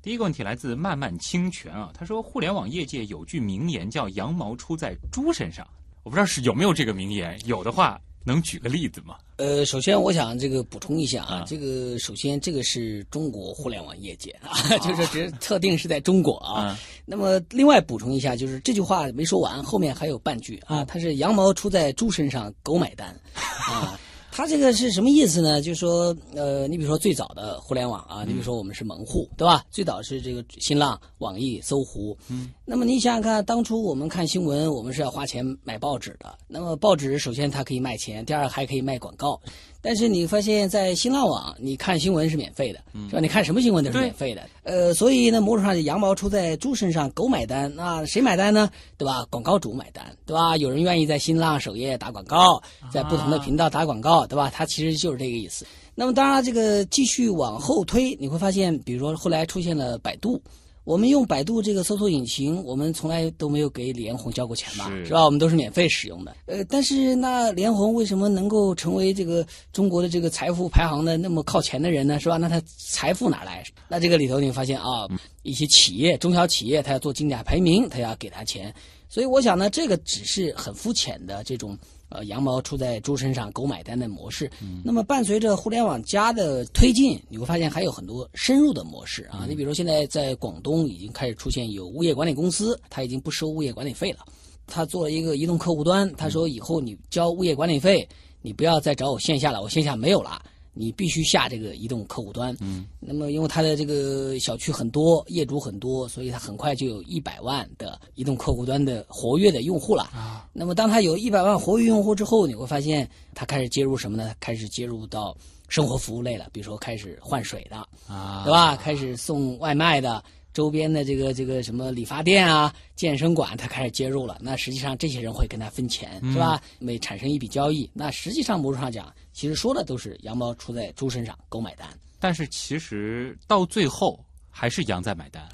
Speaker 2: 第一个问题来自漫漫清泉啊，他说：“互联网业界有句名言叫‘羊毛出在猪身上’，我不知道是有没有这个名言，有的话。”能举个例子吗？
Speaker 1: 呃，首先我想这个补充一下啊，这个首先这个是中国互联网业界啊，就是只特定是在中国啊。那么另外补充一下，就是这句话没说完，后面还有半句啊，它是羊毛出在猪身上，狗买单啊。它这个是什么意思呢？就是说，呃，你比如说最早的互联网啊，你比如说我们是门户，对吧？最早是这个新浪、网易、搜狐。嗯。那么你想想看，当初我们看新闻，我们是要花钱买报纸的。那么报纸首先它可以卖钱，第二还可以卖广告。但是你发现，在新浪网，你看新闻是免费的，是吧？你看什么新闻都是免费的。呃，所以呢，某种上羊毛出在猪身上，狗买单，那谁买单呢？对吧？广告主买单，对吧？有人愿意在新浪首页打广告，在不同的频道打广告，对吧？它其实就是这个意思。那么当然，这个继续往后推，你会发现，比如说后来出现了百度，我们用百度这个搜索引擎，我们从来都没有给李彦宏交过钱吧？
Speaker 2: 是
Speaker 1: 是吧？我们都是免费使用的。呃，但是那李彦宏为什么能够成为这个中国的这个财富排行的那么靠前的人呢？是吧？那他财富哪来？那这个里头你发现啊，一些企业、中小企业，他要做竞价排名，他要给他钱。所以我想呢，这个只是很肤浅的这种呃羊毛出在猪身上，狗买单的模式。那么伴随着互联网加的推进，你会发现还有很多深入的模式啊。你比如现在在广东已经开始出现有物业管理公司，它已经不收物业管理费了。他做了一个移动客户端，他说以后你交物业管理费，你不要再找我线下了，我线下没有了。你必须下这个移动客户端。嗯，那么因为它的这个小区很多，业主很多，所以它很快就有一百万的移动客户端的活跃的用户了。啊，那么当它有一百万活跃用户之后，你会发现它开始接入什么呢？开始接入到生活服务类了，比如说开始换水的，
Speaker 2: 啊，
Speaker 1: 对吧？开始送外卖的。周边的这个这个什么理发店啊、健身馆，他开始接入了。那实际上这些人会跟他分钱，是吧？每产生一笔交易，那实际上某种上讲，其实说的都是羊毛出在猪身上，狗买单。
Speaker 2: 但是其实到最后还是羊在买单。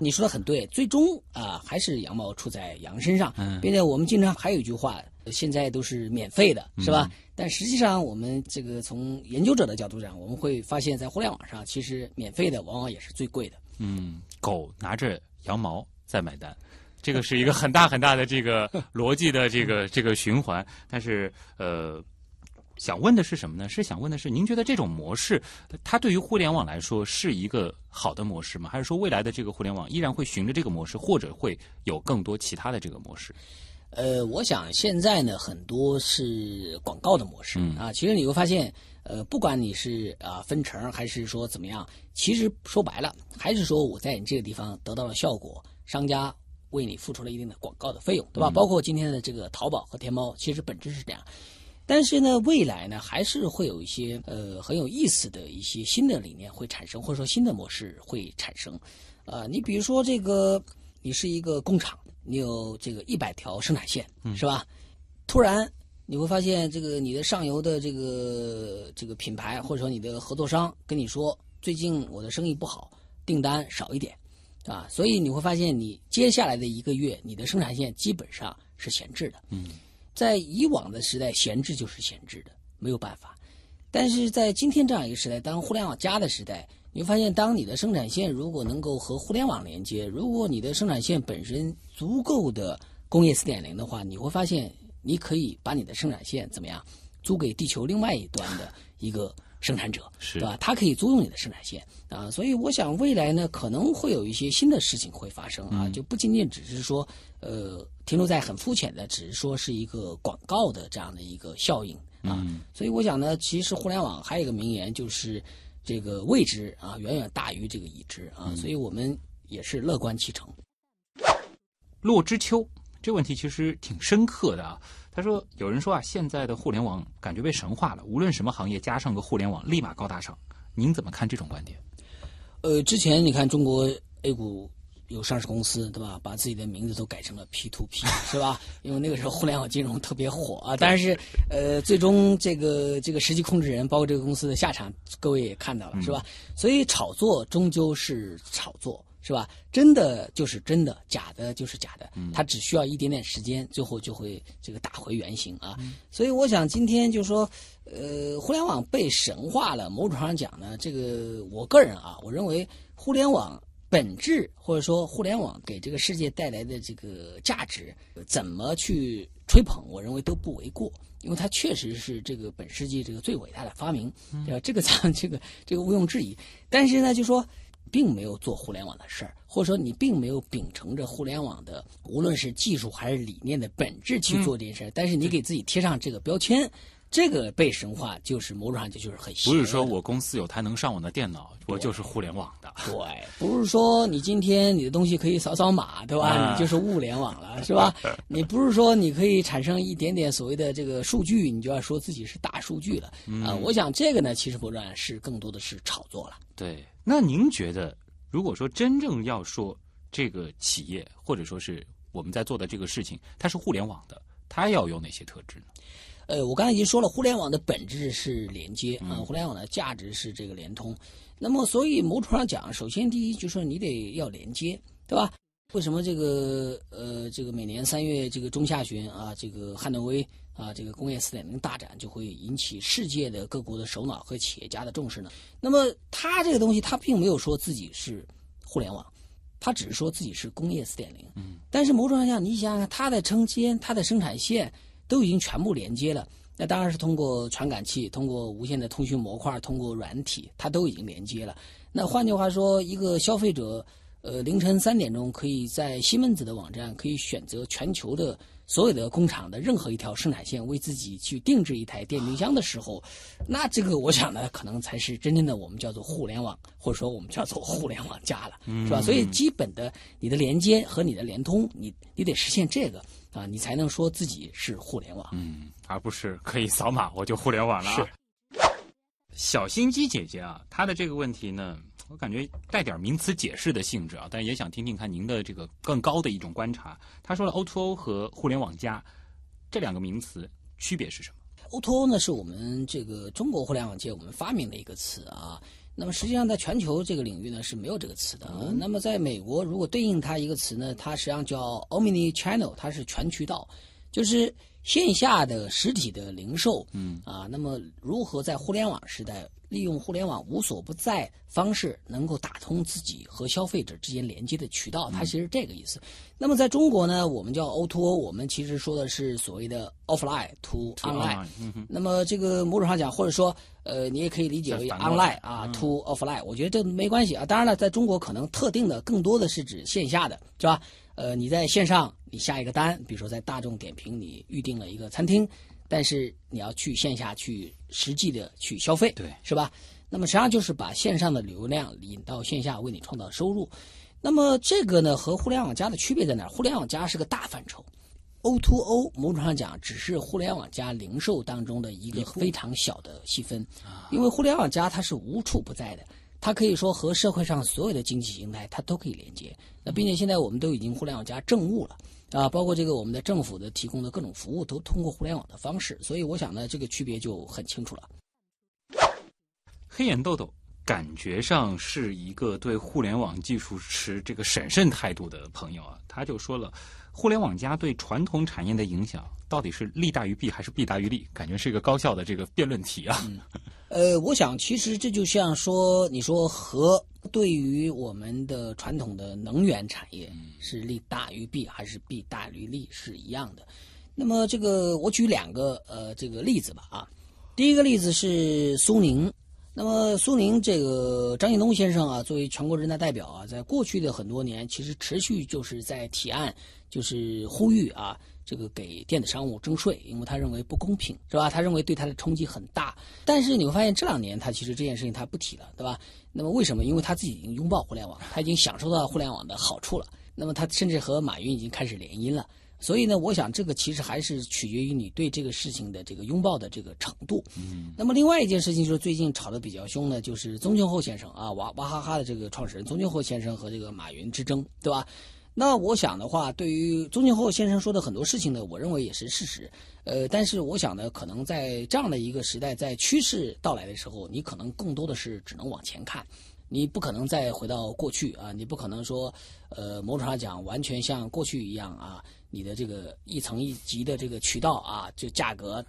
Speaker 1: 你说的很对，最终啊、还是羊毛出在羊身上。
Speaker 2: 嗯
Speaker 1: 并且我们经常还有一句话，现在都是免费的，是吧？但实际上，我们这个从研究者的角度讲，我们会发现，在互联网上，其实免费的往往也是最贵的。
Speaker 2: 嗯，狗拿着羊毛在买单，这个是一个很大很大的这个 逻辑的这个这个循环。但是呃，想问的是什么呢？是想问的是，您觉得这种模式，它对于互联网来说是一个好的模式吗？还是说未来的这个互联网依然会循着这个模式，或者会有更多其他的这个模式？
Speaker 1: 呃，我想现在呢，很多是广告的模式、
Speaker 2: 嗯
Speaker 1: 啊。其实你会发现，呃，不管你是啊分成还是说怎么样，其实说白了，还是说我在你这个地方得到了效果，商家为你付出了一定的广告的费用，对吧？包括今天的这个淘宝和天猫，其实本质是这样。但是呢，未来呢，还是会有一些呃很有意思的一些新的理念会产生，或者说新的模式会产生。啊、你比如说这个，你是一个工厂，你有这个一百条生产线，是吧？突然你会发现，这个你的上游的这个这个品牌或者说你的合作商跟你说，最近我的生意不好，订单少一点，啊，所以你会发现，你接下来的一个月，你的生产线基本上是闲置的。
Speaker 2: 嗯，
Speaker 1: 在以往的时代，闲置就是闲置的，没有办法。但是在今天这样一个时代，当互联网加的时代，你会发现，当你的生产线如果能够和互联网连接，如果你的生产线本身足够的工业四点零的话，你会发现，你可以把你的生产线怎么样租给地球另外一端的一个生产者，
Speaker 2: 是
Speaker 1: 对吧？他可以租用你的生产线啊，所以我想未来呢，可能会有一些新的事情会发生啊，就不仅仅只是说呃停留在很肤浅的，只是说是一个广告的这样的一个效应啊。
Speaker 2: 嗯
Speaker 1: 所以我想呢，其实互联网还有一个名言就是这个未知啊远远大于这个已知啊，所以我们也是乐观其成。
Speaker 2: 骆之秋这问题其实挺深刻的啊。他说：“有人说啊，现在的互联网感觉被神化了，无论什么行业加上个互联网，立马高大上。您怎么看这种观点？
Speaker 1: 呃，之前你看中国 A 股有上市公司，对吧？把自己的名字都改成了 P to P，是吧？因为那个时候互联网金融特别火啊。但是，呃，最终这个这个实际控制人，包括这个公司的下场，各位也看到了，是吧？所以炒作终究是炒作。是吧？真的就是真的，假的就是假的，它只需要一点点时间，最后就会这个打回原形啊。所以我想今天就说，呃，互联网被神化了，某种上讲呢，这个我个人啊，我认为互联网本质或者说互联网给这个世界带来的这个价值，怎么去吹捧，我认为都不为过。因为它确实是这个本世纪这个最伟大的发明，对吧？这个咱 这个这个毋庸置疑。但是呢，就说并没有做互联网的事儿，或者说你并没有秉承着互联网的无论是技术还是理念的本质去做这件事儿，但是你给自己贴上这个标签，这个被神化就是某种上就就是很
Speaker 2: 不是说我公司有台能上网的电脑，我就是互联网的。
Speaker 1: 对，不是说你今天你的东西可以扫扫码，对吧？
Speaker 2: 啊
Speaker 1: 你就是物联网了，是吧？你不是说你可以产生一点点所谓的这个数据，你就要说自己是大数据了啊、我想这个呢，其实不然是更多的是炒作了。
Speaker 2: 对，那您觉得，如果说真正要说这个企业，或者说是我们在做的这个事情，它是互联网的，它要有哪些特质呢？
Speaker 1: 呃，我刚才已经说了，互联网的本质是连接啊、
Speaker 2: 嗯
Speaker 1: 互联网的价值是这个联通。那么，所以某种上讲，首先第一就是说你得要连接，对吧？为什么这个呃，这个每年三月这个中下旬啊，这个汉诺威啊，这个工业四点零大展就会引起世界的各国的首脑和企业家的重视呢？那么它这个东西，它并没有说自己是互联网，它只是说自己是工业四点零。
Speaker 2: 嗯，
Speaker 1: 但是某种上讲，你想想看，它的承接、它的生产线都已经全部连接了。那当然是通过传感器、通过无线的通讯模块、通过软体，它都已经连接了。那换句话说，一个消费者，呃，凌晨三点钟可以在西门子的网站可以选择全球的所有的工厂的任何一条生产线，为自己去定制一台电冰箱的时候，那这个我想呢，可能才是真正的我们叫做互联网，或者说我们叫做互联网加了，是吧？所以基本的你的连接和你的联通，你你得实现这个啊，你才能说自己是互联网。
Speaker 2: 嗯，而不是可以扫码我就互联网了、啊。
Speaker 1: 是。
Speaker 2: 小心机姐姐啊，她的这个问题呢，我感觉带点名词解释的性质啊，但也想听听看您的这个更高的一种观察。她说了 O2O 和互联网加这两个名词区别是什么
Speaker 1: ？O2O 呢是我们这个中国互联网界我们发明的一个词啊。那么实际上在全球这个领域呢是没有这个词的。
Speaker 2: 嗯
Speaker 1: 那么在美国，如果对应它一个词呢，它实际上叫 Omni Channel，它是全渠道，就是线下的实体的零售。
Speaker 2: 嗯
Speaker 1: 啊，那么如何在互联网时代利用互联网无所不在方式，能够打通自己和消费者之间连接的渠道？它其实这个意思。那么在中国呢，我们叫 O2O，我们其实说的是所谓的 offline to online。那么这个某种上讲，或者说，呃，你也可以理解为 online 啊、
Speaker 2: 嗯
Speaker 1: to offline，我觉得这没关系啊。当然了，在中国可能特定的更多的是指线下的，是吧？呃，你在线上你下一个单，比如说在大众点评你预定了一个餐厅，但是你要去线下去实际的去消费，
Speaker 2: 对
Speaker 1: 是吧？那么实际上就是把线上的流量引到线下，为你创造收入。那么这个呢，和互联网加的区别在哪儿？互联网加是个大范畴，O to O 某种上讲只是互联网加零售当中的一个非常小的细分，因为互联网加它是无处不在的，它可以说和社会上所有的经济形态它都可以连接。那并且现在我们都已经互联网加政务了啊，包括这个我们的政府的提供的各种服务都通过互联网的方式，所以我想呢，这个区别就很清楚了。
Speaker 2: 黑眼豆豆感觉上是一个对互联网技术持这个审慎态度的朋友啊，他就说了，互联网加对传统产业的影响到底是利大于弊还是弊大于利？感觉是一个高效的这个辩论题啊。
Speaker 1: 呃，我想其实这就像说，你说和对于我们的传统的能源产业是利大于弊还是弊大于利是一样的。那么这个我举两个呃这个例子吧啊，第一个例子是苏宁。那么苏宁这个张近东先生啊，作为全国人大代表啊，在过去的很多年，其实持续就是在提案，就是呼吁啊，这个给电子商务征税，因为他认为不公平，是吧？他认为对他的冲击很大。但是你会发现这两年他其实这件事情他不提了，对吧？那么为什么？因为他自己已经拥抱互联网，他已经享受到互联网的好处了。那么他甚至和马云已经开始联姻了。所以呢，我想这个其实还是取决于你对这个事情的这个拥抱的这个程度。
Speaker 2: 嗯，
Speaker 1: 那么另外一件事情就是最近吵得比较凶的，就是宗庆后先生啊，娃娃哈哈的这个创始人宗庆后先生和这个马云之争，对吧？那我想的话，对于宗庆后先生说的很多事情呢，我认为也是事实。呃，但是我想呢，可能在这样的一个时代，在趋势到来的时候，你可能更多的是只能往前看。你不可能再回到过去啊！你不可能说，呃，某种上讲完全像过去一样啊，你的这个一层一级的这个渠道啊，就价格，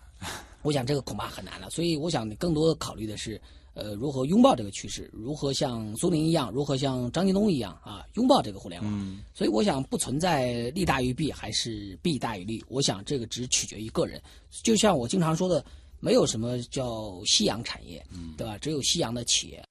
Speaker 1: 我想这个恐怕很难了。所以，我想你更多考虑的是，呃，如何拥抱这个趋势，如何像苏宁一样，如何像张近东一样啊，拥抱这个互联网。
Speaker 2: 嗯
Speaker 1: 所以，我想不存在利大于弊还是弊大于利，我想这个只取决于个人。就像我经常说的，没有什么叫夕阳产业，对吧？只有夕阳的企业。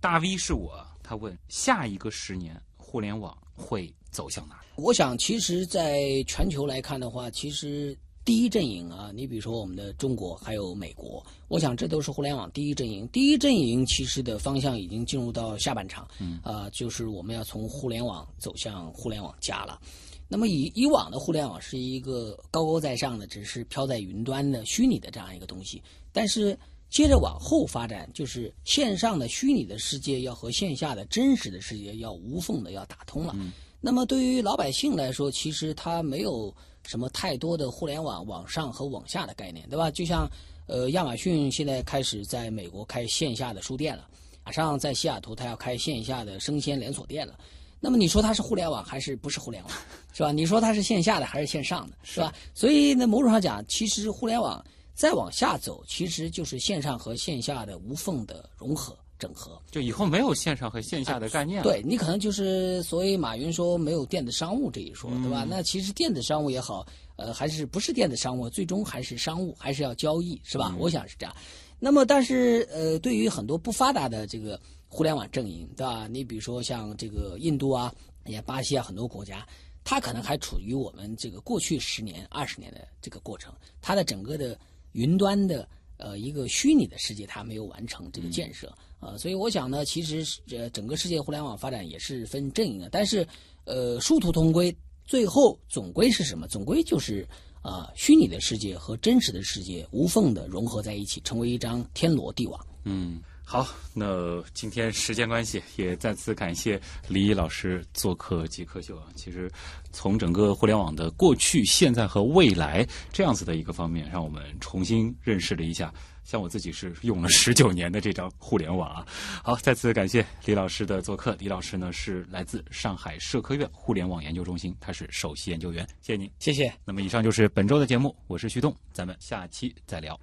Speaker 2: 大 V 是我，他问下一个十年互联网会走向哪里？
Speaker 1: 我想，其实，在全球来看的话，其实第一阵营啊，你比如说我们的中国还有美国，我想这都是互联网第一阵营。第一阵营其实的方向已经进入到下半场，
Speaker 2: 嗯
Speaker 1: 啊、就是我们要从互联网走向互联网加了。那么以以往的互联网是一个高高在上的，只是飘在云端的虚拟的这样一个东西，但是接着往后发展，就是线上的虚拟的世界要和线下的真实的世界要无缝的要打通了。那么对于老百姓来说，其实他没有什么太多的互联网网上和网下的概念，对吧？就像呃，亚马逊现在开始在美国开线下的书店了，马上在西雅图它要开线下的生鲜连锁店了。那么你说它是互联网还是不是互联网，是吧？你说它是线下的还是线上的，是吧？所以呢，某种上讲，其实互联网再往下走，其实就是线上和线下的无缝的融合整合。
Speaker 2: 就以后没有线上和线下的概念了。
Speaker 1: 对你可能就是所以马云说没有电子商务这一说，对吧？那其实电子商务也好，呃，还是不是电子商务，最终还是商务，还是要交易，是吧？我想是这样。那么，但是呃，对于很多不发达的这个互联网阵营，对吧？你比如说像这个印度啊，也巴西啊，很多国家，它可能还处于我们这个过去十年、二十年的这个过程，它的整个的云端的呃一个虚拟的世界，它没有完成这个建设啊、所以我想呢，其实是呃整个世界互联网发展也是分阵营的，但是呃殊途同归，最后总归是什么？总归就是。啊，虚拟的世界和真实的世界无缝的融合在一起，成为一张天罗地网。
Speaker 2: 嗯，好，那今天时间关系，也再次感谢李毅老师做客极客秀啊。其实，从整个互联网的过去、现在和未来这样子的一个方面，让我们重新认识了一下。像我自己是用了十九年的这张互联网啊。好，再次感谢李老师的做客。李老师呢是来自上海社科院互联网研究中心，他是首席研究员。谢谢您。
Speaker 1: 谢谢。
Speaker 2: 那么以上就是本周的节目，我是旭东，咱们下期再聊。